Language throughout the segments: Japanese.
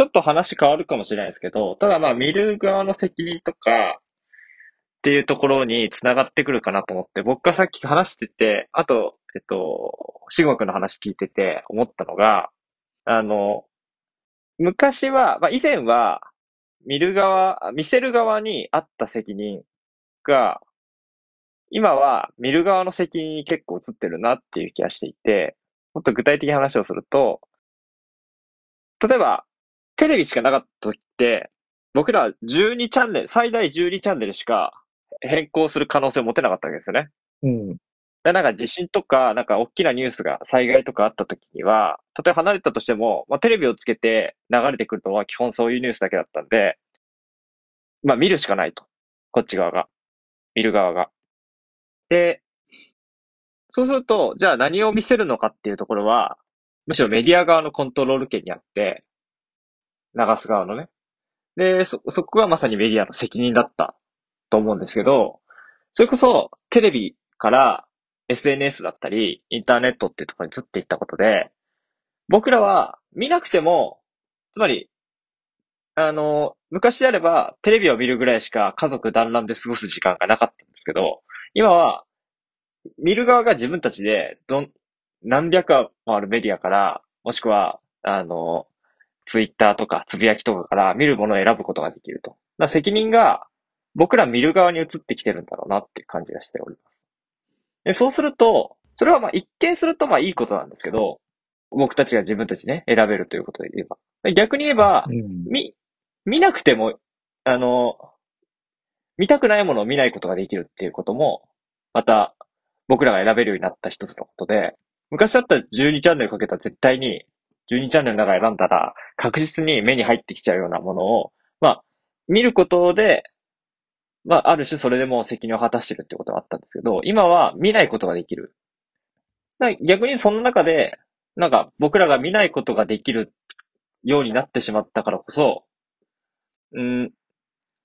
ちょっと話変わるかもしれないですけど、ただまあ見る側の責任とか、っていうところに繋がってくるかなと思って、僕がさっき話してて、あと、えっと、しごくの話聞いてて思ったのが、あの、昔は、まあ以前は、見る側、見せる側にあった責任が、今は見る側の責任に結構映ってるなっていう気がしていて、もっと具体的な話をすると、例えば、テレビしかなかった時って、僕ら12チャンネル、最大12チャンネルしか変更する可能性を持てなかったわけですよね。うん。でなんか地震とか、なんか大きなニュースが、災害とかあった時には、例えば離れたとしても、まあ、テレビをつけて流れてくるのは基本そういうニュースだけだったんで、まあ見るしかないと。こっち側が。見る側が。で、そうすると、じゃあ何を見せるのかっていうところは、むしろメディア側のコントロール権にあって、流す側のね。で、そ、そこがまさにメディアの責任だったと思うんですけど、それこそテレビから SNS だったり、インターネットっていうところに移っていったことで、僕らは見なくても、つまり、あの、昔であればテレビを見るぐらいしか家族団らんで過ごす時間がなかったんですけど、今は、見る側が自分たちで、どん、何百あるメディアから、もしくは、あの、ツイッターとかつぶやきとかから見るものを選ぶことができると。だ責任が僕ら見る側に移ってきてるんだろうなっていう感じがしております。でそうすると、それはまあ一見するとまあいいことなんですけど、僕たちが自分たちね、選べるということで言えば。逆に言えば、うん、見、見なくても、あの、見たくないものを見ないことができるっていうことも、また僕らが選べるようになった一つのことで、昔だったら12チャンネルかけたら絶対に12チャンネルの中選んだら確実に目に入ってきちゃうようなものを、まあ、見ることでまあ、ある種それでも責任を果たしてるってことがあったんですけど、今は見ないことができる。逆にその中で、なんか僕らが見ないことができるようになってしまったからこそ、うん、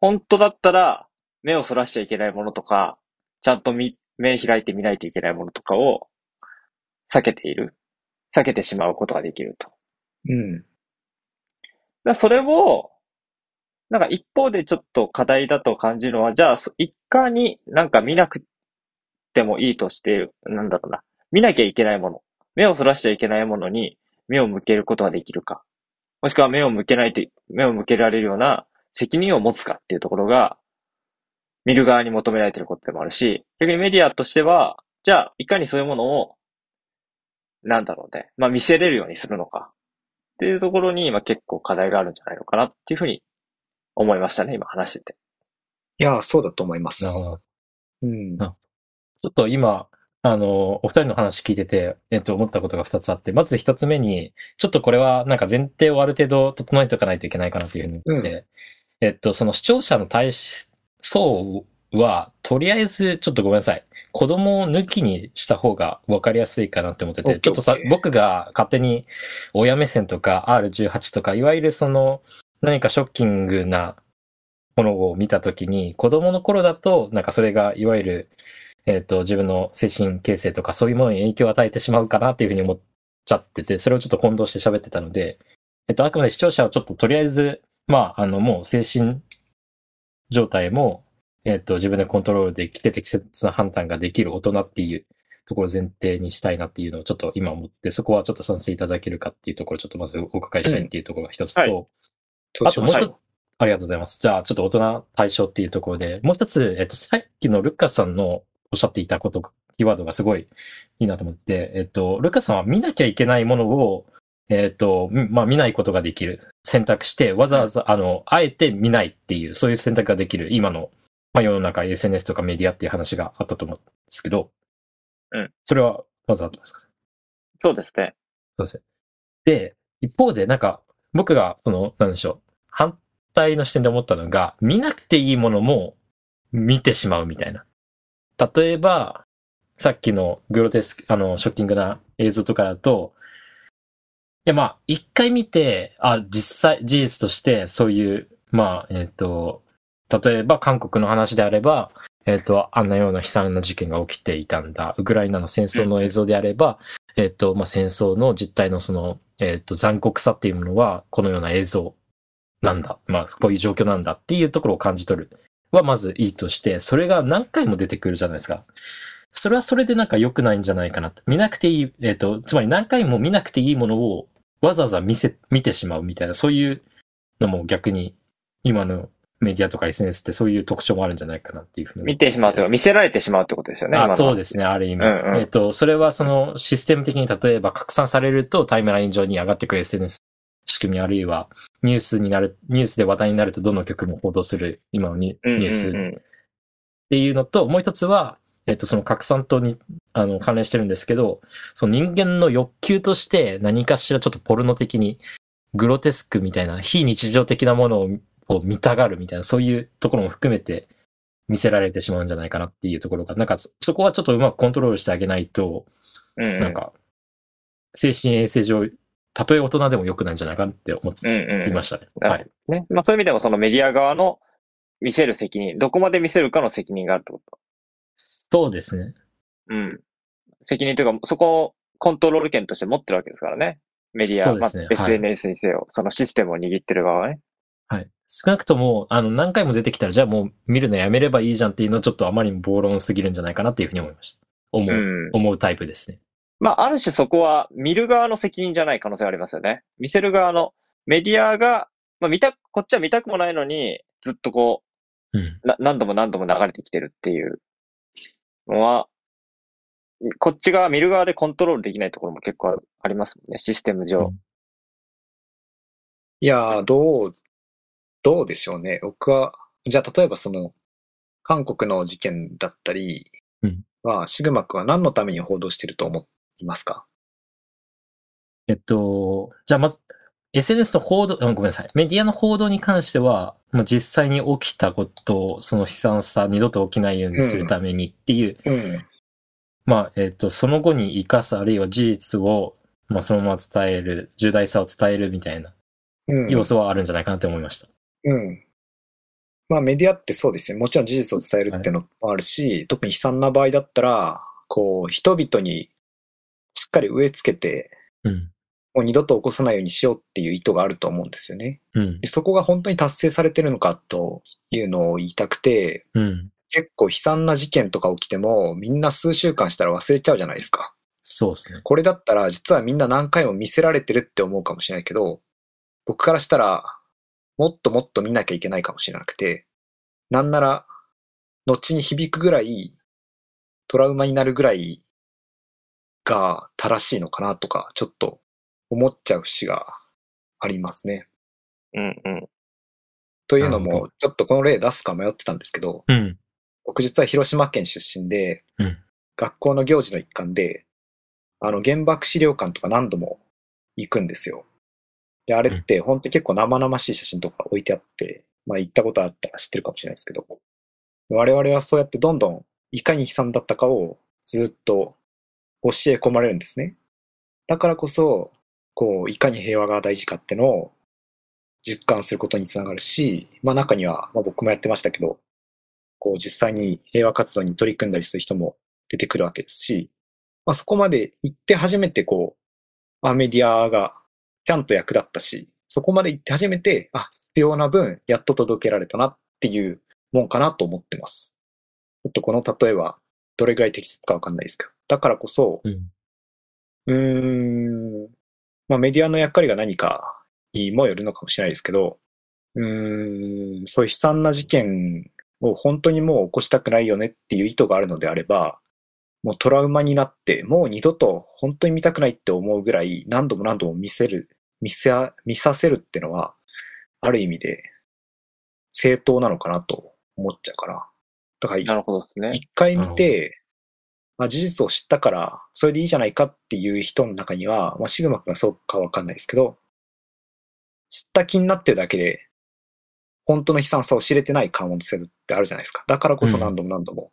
本当だったら目をそらしちゃいけないものとか、ちゃんと、目開いて見ないといけないものとかを避けている。避けてしまうことができると。うん。だそれを、なんか一方でちょっと課題だと感じるのは、じゃあ、一回になんか見なくてもいいとして、なんだろうな。見なきゃいけないもの。目をそらしちゃいけないものに目を向けることができるか。もしくは目を向けないと、目を向けられるような責任を持つかっていうところが、見る側に求められていることでもあるし、逆にメディアとしては、じゃあ、いかにそういうものを、なんだろうね、まあ見せれるようにするのか。っていうところに今結構課題があるんじゃないのかなっていうふうに思いましたね、今話してて。いや、そうだと思います。なるほど。うん。ちょっと今、あの、お二人の話聞いてて、えっと、思ったことが二つあって、まず一つ目に、ちょっとこれはなんか前提をある程度整えておかないといけないかなというふうに思って、うん、えっと、その視聴者の対象は、とりあえず、ちょっとごめんなさい。子供を抜きにした方が分かりやすいかなって思ってて、ちょっとさ、僕が勝手に親目線とか R18 とか、いわゆるその何かショッキングなものを見たときに、子供の頃だと、なんかそれがいわゆる、えっ、ー、と、自分の精神形成とかそういうものに影響を与えてしまうかなっていうふうに思っちゃってて、それをちょっと混同して喋ってたので、えっ、と、あくまで視聴者はちょっととりあえず、まあ、あの、もう精神状態も、えっ、ー、と、自分でコントロールできて適切な判断ができる大人っていうところを前提にしたいなっていうのをちょっと今思って、そこはちょっと賛成いただけるかっていうところをちょっとまずお伺いしたいっていうところが一つと、うんはいあともう一つ、ありがとうございます。じゃあ、ちょっと大人対象っていうところで、もう一つ、えっと、さっきのルッカスさんのおっしゃっていたこと、キーワードがすごいいいなと思って、えっと、ルッカスさんは見なきゃいけないものを、えっと、まあ、見ないことができる。選択して、わざわざ、あの、あえて見ないっていう、そういう選択ができる、今の、まあ、世の中、SNS とかメディアっていう話があったと思うんですけど、うん。それは、わざわざですかそうですね。そうですね。で、一方で、なんか、僕が、その、なんでしょう。反対の視点で思ったのが、見なくていいものも見てしまうみたいな。例えば、さっきのグロテスク、あの、ショッキングな映像とかだと、いや、まあ、一回見て、あ、実際、事実としてそういう、まあ、えっ、ー、と、例えば韓国の話であれば、えっ、ー、と、あんなような悲惨な事件が起きていたんだ。ウクライナの戦争の映像であれば、えっ、ー、と、まあ、戦争の実態のその、えっ、と、残酷さっていうものは、このような映像なんだ。まあ、こういう状況なんだっていうところを感じ取るはまずいいとして、それが何回も出てくるじゃないですか。それはそれでなんか良くないんじゃないかなと。見なくていい、えっ、と、つまり何回も見なくていいものをわざわざ見せ、見てしまうみたいな、そういうのも逆に今のメディアとか SNS ってそういう特徴もあるんじゃないかなっていうふうに。見てしまうと見せられてしまうってことですよね。あそうですすね、ある意味。うんうんえっと、それはそのシステム的に例えば拡散されるとタイムライン上に上がってくる SNS 仕組みあるいはニュースになる、ニュースで話題になるとどの曲も報道する今のニュースっうんていうのと、もう一つは、えっと、その拡散とに、あの、関連してるんですけど、その人間の欲求として何かしらちょっとポルノ的にグロテスクみたいな非日常的なものをを見たがるみたいな、そういうところも含めて見せられてしまうんじゃないかなっていうところが、なんかそそこはちょっとうまくコントロールしてあげないと、うんうんなんか、精神衛生上、たとえ大人でも良くないんじゃないかなって思ってうんうんいましたね。なるほはい。どね。まあそういう意味でもそのメディア側の見せる責任、どこまで見せるかの責任があるってこと？そうですね。うん。責任というか、そこをコントロール権として持ってるわけですからね。メディア、そうですねまあ、はい SNS にせよ、そのシステムを握ってる側はね。はい。少なくとも、あの、何回も出てきたら、じゃあもう見るのやめればいいじゃんっていうのはちょっとあまりにも暴論すぎるんじゃないかなっていうふうに思いました。思う、うん。思うタイプですね。まあ、ある種そこは見る側の責任じゃない可能性がありますよね。見せる側のメディアが、まあ見た、こっちは見たくもないのに、ずっとこうん。う、な何度も何度も流れてきてるっていうのは、こっち側、見る側でコントロールできないところも結構ありますもんね、システム上。うんいやー、どう、どうでしょうね。僕は、じゃあ例えばその、韓国の事件だったりうんは、シグマクは何のために報道してると思いますか？えっと、じゃあまず、SNS の報道、うんごめんなさい。メディアの報道に関しては、もう実際に起きたことを、その悲惨さ、二度と起きないようにするためにっていう、うん。まあ、えっと、その後に生かす、あるいは事実を、まあ、そのまま伝える、重大さを伝えるみたいなうん。要素はあるんじゃないかなって思いました。うん。まあメディアってそうですよ。もちろん事実を伝えるっていうのもあるし、特に悲惨な場合だったら、こう、人々にしっかり植え付けて、うん。もう二度と起こさないようにしようっていう意図があると思うんですよね。うんで。そこが本当に達成されてるのかというのを言いたくて、うん。結構悲惨な事件とか起きても、みんな数週間したら忘れちゃうじゃないですか。そうですね。これだったら実はみんな何回も見せられてるって思うかもしれないけど、僕からしたらもっともっと見なきゃいけないかもしれなくて、なんなら後に響くぐらいトラウマになるぐらいが正しいのかなとかちょっと思っちゃう節がありますね。うんうん。というのも、ちょっとこの例出すか迷ってたんですけど、うん。僕実は広島県出身で、うん学校の行事の一環で、あの原爆資料館とか何度も行くんですよ。で、あれって本当に結構生々しい写真とか置いてあって、まあ行ったことあったら知ってるかもしれないですけど、我々はそうやってどんどんいかに悲惨だったかをずっと教え込まれるんですね。だからこそ、こう、いかに平和が大事かってのを実感することにつながるし、まあ中には、まあ僕もやってましたけど、こう実際に平和活動に取り組んだりする人も出てくるわけですし、まあそこまで行って初めてこう、あ、メディアがちゃんと役立ったし、そこまで行って初めて、あ、必要な分、やっと届けられたなっていうもんかなと思ってます。ちょっとこの例えは、どれぐらい適切かわかんないですけど。だからこそ、うん。うーん、まあメディアの役割が何かにもよるのかもしれないですけど、うーん、そういう悲惨な事件を本当にもう起こしたくないよねっていう意図があるのであれば、もうトラウマになって、もう二度と本当に見たくないって思うぐらい何度も何度も見せる、見せ、見させるってのは、ある意味で正当なのかなと思っちゃうかな。だからなるほどですね。一回見て、まあ、事実を知ったから、それでいいじゃないかっていう人の中には、まあ、シグマ君がそうかわかんないですけど、知った気になってるだけで、本当の悲惨さを知れてない可能性ってあるじゃないですか。だからこそ何度も何度も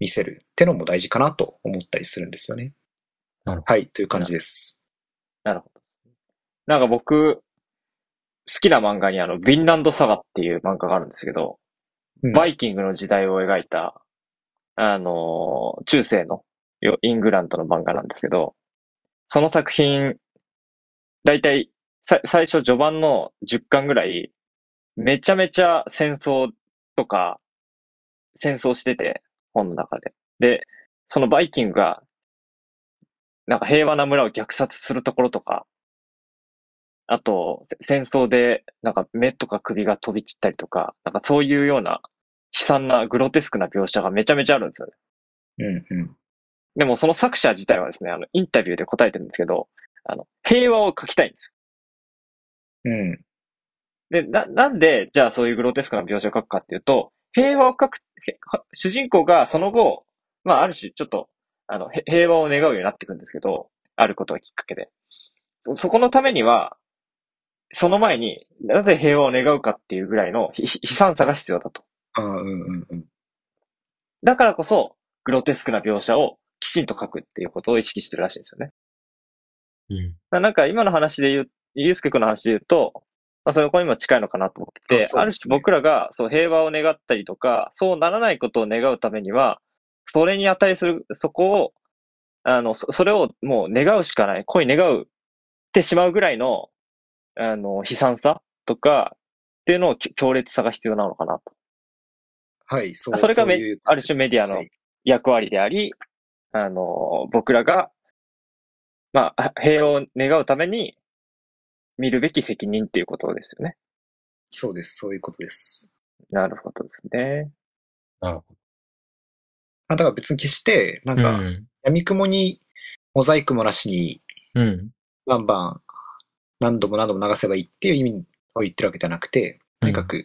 見せるってのも大事かなと思ったりするんですよね。なるほはい、という感じです。なるほど。なんか僕、好きな漫画にあの、ヴィンランドサガっていう漫画があるんですけど、うんバイキングの時代を描いた、あのー中世のよイングランドの漫画なんですけど、その作品、だいたいさ最初序盤の10巻ぐらい、めちゃめちゃ戦争とか、戦争してて、本の中で。で、そのバイキングが、なんか平和な村を虐殺するところとか、あと、せ戦争で、なんか目とか首が飛び散ったりとか、なんかそういうような悲惨なグロテスクな描写がめちゃめちゃあるんですよね。うんうん。でもその作者自体はですね、あの、インタビューで答えてるんですけど、あの、平和を書きたいんですうん。で、な、なんで、じゃあそういうグロテスクな描写を書くかっていうと、平和を書く、へ主人公がその後、まあある種ちょっと、あの、へ平和を願うようになっていくんですけど、あることがきっかけで。そ、そこのためには、その前になぜ平和を願うかっていうぐらいのひ悲惨さが必要だと。ああ、うんうんうん。だからこそ、グロテスクな描写をきちんと書くっていうことを意識してるらしいんですよね。うん。ななんか今の話で言う、ゆうすけくんの話で言うと、まあそこにも近いのかなと思ってて、ねある種僕らがそう平和を願ったりとか、そうならないことを願うためには、それに値する、そこを、あの、そそれをもう願うしかない、恋願うってしまうぐらいの、あの、悲惨さとかっていうのをき強烈さが必要なのかなと。はい、そうそれがめういうある種メディアのはい役割であり、あの、僕らが、まあ、平和を願うために見るべき責任っていうことですよね。そうです、そういうことです。なるほどですね。なるほあだから別に決して、なんど。か、うん。闇雲にモザイクもなしに、うん。バンバン何度も何度も流せばいいっていう意味を言ってるわけじゃなくて、とにかく、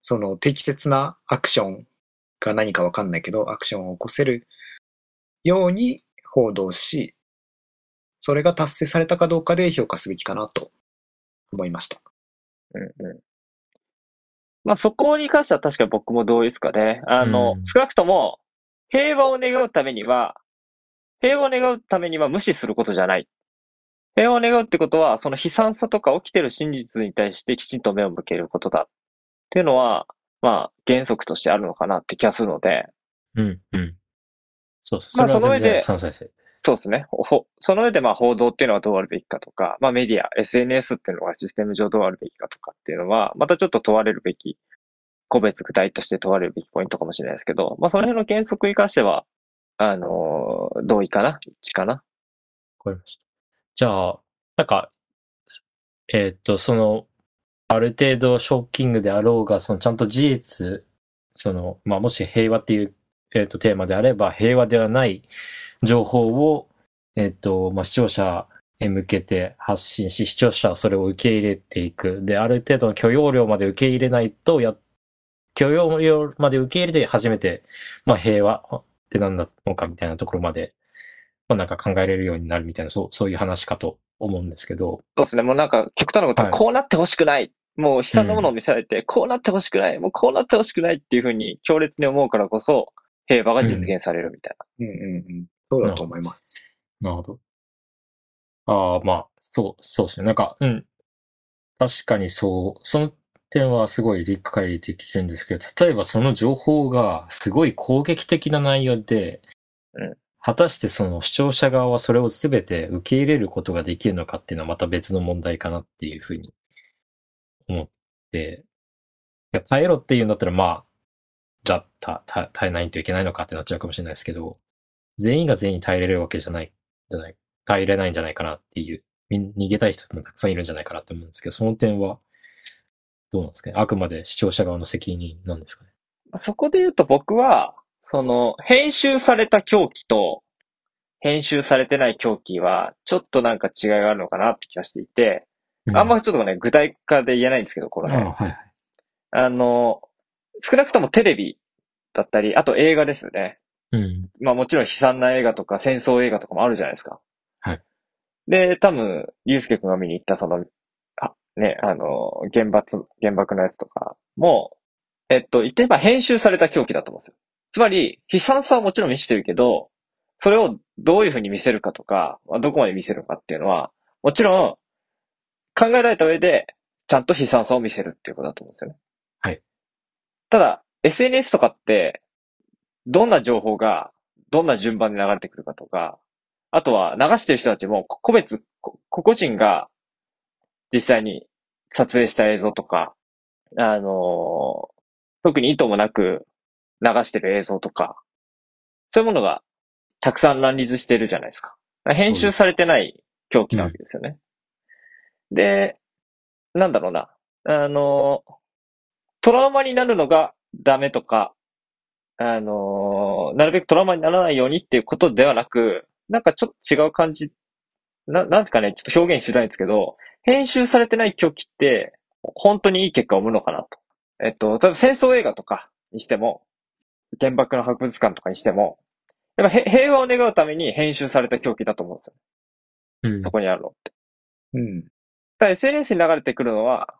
その適切なアクションが何かわかんないけど、アクションを起こせるように報道し、それが達成されたかどうかで評価すべきかなと思いました。うんうん。まあそこに関しては確かに僕も同意ですかね。あの、うん少なくとも平和を願うためには、平和を願うためには無視することじゃない。平和を願うってことは、その悲惨さとか起きてる真実に対してきちんと目を向けることだっていうのは、まあ原則としてあるのかなって気がするので、うん。うん。そうそう。まあその上で。そうですね。ほその上でまあ報道っていうのはどうあるべきかとか、まあメディア、SNS っていうのがシステム上どうあるべきかとかっていうのは、またちょっと問われるべき、個別具体として問われるべきポイントかもしれないですけど、まあその辺の原則に関しては、あのー同意かな？一致かな？わかりました。じゃあ、なんか、えーっと、その、ある程度ショッキングであろうが、そのちゃんと事実、その、まあ、もし平和っていう、えーっと、テーマであれば、平和ではない情報を、えーっと、まあ、視聴者へ向けて発信し、視聴者はそれを受け入れていく。で、ある程度の許容量まで受け入れないと、や、許容量まで受け入れて初めて、まあ、平和って何なのかみたいなところまでまあ、なんか考えれるようになるみたいな、そう、そういう話かと思うんですけど。そうですね。もうなんか極端なことは、はいこうなってほしくない。もう悲惨なものを見せられて、こうなってほしくない。もうこうなってほしくないっていうふうに強烈に思うからこそ、平和が実現されるみたいな。うんうんうん。そうだと思います。なるほど。ああ、まあ、そう、そうですね。なんか、うん。確かにそう、その点はすごい理解できるんですけど、例えばその情報がすごい攻撃的な内容で、うん果たしてその視聴者側はそれを全て受け入れることができるのかっていうのはまた別の問題かなっていうふうに思って、いや耐えろっていうんだったらまあ、じゃあ、耐えないといけないのかってなっちゃうかもしれないですけど、全員が全員耐えれるわけじゃない、じゃない、耐えれないんじゃないかなっていう、逃げたい人もたくさんいるんじゃないかなと思うんですけど、その点は、どうなんですかね？あくまで視聴者側の責任なんですかね？そこで言うと僕は、その、編集された狂気と、編集されてない狂気は、ちょっとなんか違いがあるのかなって気がしていて、あんまりちょっとね、具体化で言えないんですけど、こうん、の辺。あはいはい。あの、少なくともテレビだったり、あと映画ですよね。うん。まあもちろん悲惨な映画とか戦争映画とかもあるじゃないですか。はい。で、多分、ゆうすけくんが見に行ったその、あ、ね、あの、原爆、原爆のやつとかも、えっと、言ってば編集された狂気だと思うんですよ。つまり、悲惨さはもちろん見せてるけど、それをどういうふうに見せるかとか、まあどこまで見せるかっていうのは、もちろん、考えられた上で、ちゃんと悲惨さを見せるっていうことだと思うんですよね。はい。ただ、SNS とかって、どんな情報が、どんな順番で流れてくるかとか、あとは流してる人たちも、こ個別、こ個々人が実際に撮影した映像とか、あのー特に意図もなく流してる映像とか、そういうものがたくさん乱立してるじゃないですか。編集されてない狂気なわけですよね。で、なんだろうな。あのトラウマになるのがダメとか、あのなるべくトラウマにならないようにっていうことではなく、なんかちょっと違う感じ、な、なんてかね、ちょっと表現しづらいんですけど、編集されてない狂気って、本当にいい結果を生むのかなと。えっと、例えば戦争映画とかにしても、原爆の博物館とかにしても、やっぱへ平和を願うために編集された狂気だと思うんですよ。うんそこにあるのって。うん。だから SNS に流れてくるのは、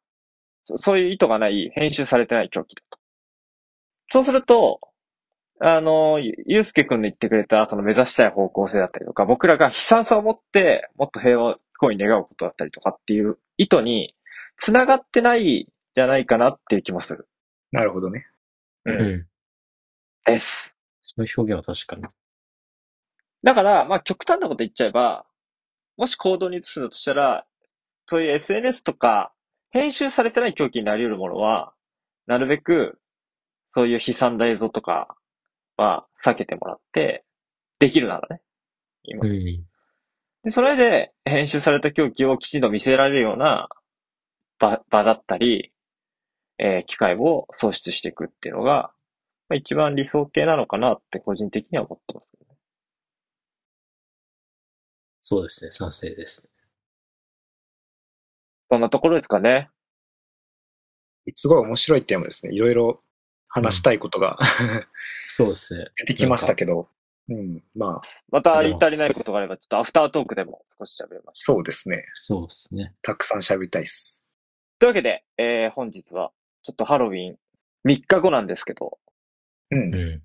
そそういう意図がない、編集されてない狂気だと。そうすると、あの、ゆゆうすけくんの言ってくれた、その目指したい方向性だったりとか、僕らが悲惨さを持って、もっと平和を不幸に願うことだったりとかっていう意図に、繋がってないじゃないかなっていう気もする。なるほどね。う。うんん。です。そういう表現は確かに。だから、まあ極端なこと言っちゃえば、もし行動に移すのとしたら、そういう SNS とか、編集されてない狂気になり得るものは、なるべく、そういう悲惨な映像とかは避けてもらって、できるならね。今。うん。で、それで編集された狂気をきちんと見せられるような場場だったり、えー機会を創出していくっていうのが、まあ、一番理想形なのかなって個人的には思ってます、ね。そうですね、賛成です。そんなところですかね。すごい面白いテーマですね。いろいろ話したいことがそうですね。出てきましたけど、うん、まあ、また言い足りないことがあれば、ちょっとアフタートークでも少し喋りましょう。そうですね。そうですね。たくさん喋りたいっす。というわけで、えー本日は、ちょっとハロウィン3日後なんですけど、うん。うん。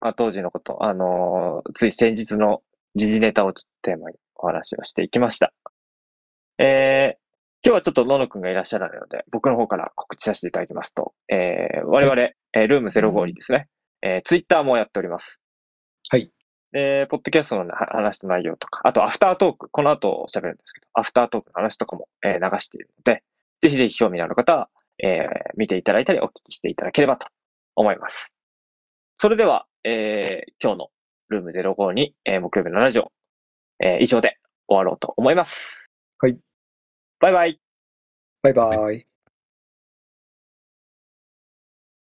まあ、当時のこと、あのーつい先日の時事ネタをちょっとテーマにお話をしていきました。えー今日はちょっと野野くんがいらっしゃらないので、僕の方から告知させていただきますと、えー我々、えールーム05にですね、えーツイッターもやっております。はい。で、ポッドキャストのは話した内容とか、あとアフタートーク、この後喋るんですけど、アフタートークの話とかも、えー流しているので、ぜひぜひ興味のある方は、えー見ていただいたりお聞きしていただければと思います。それでは、えー今日のルーム05に、えー木曜日のラジオ、えー以上で終わろうと思います。はい。バイバイ。バイバイ。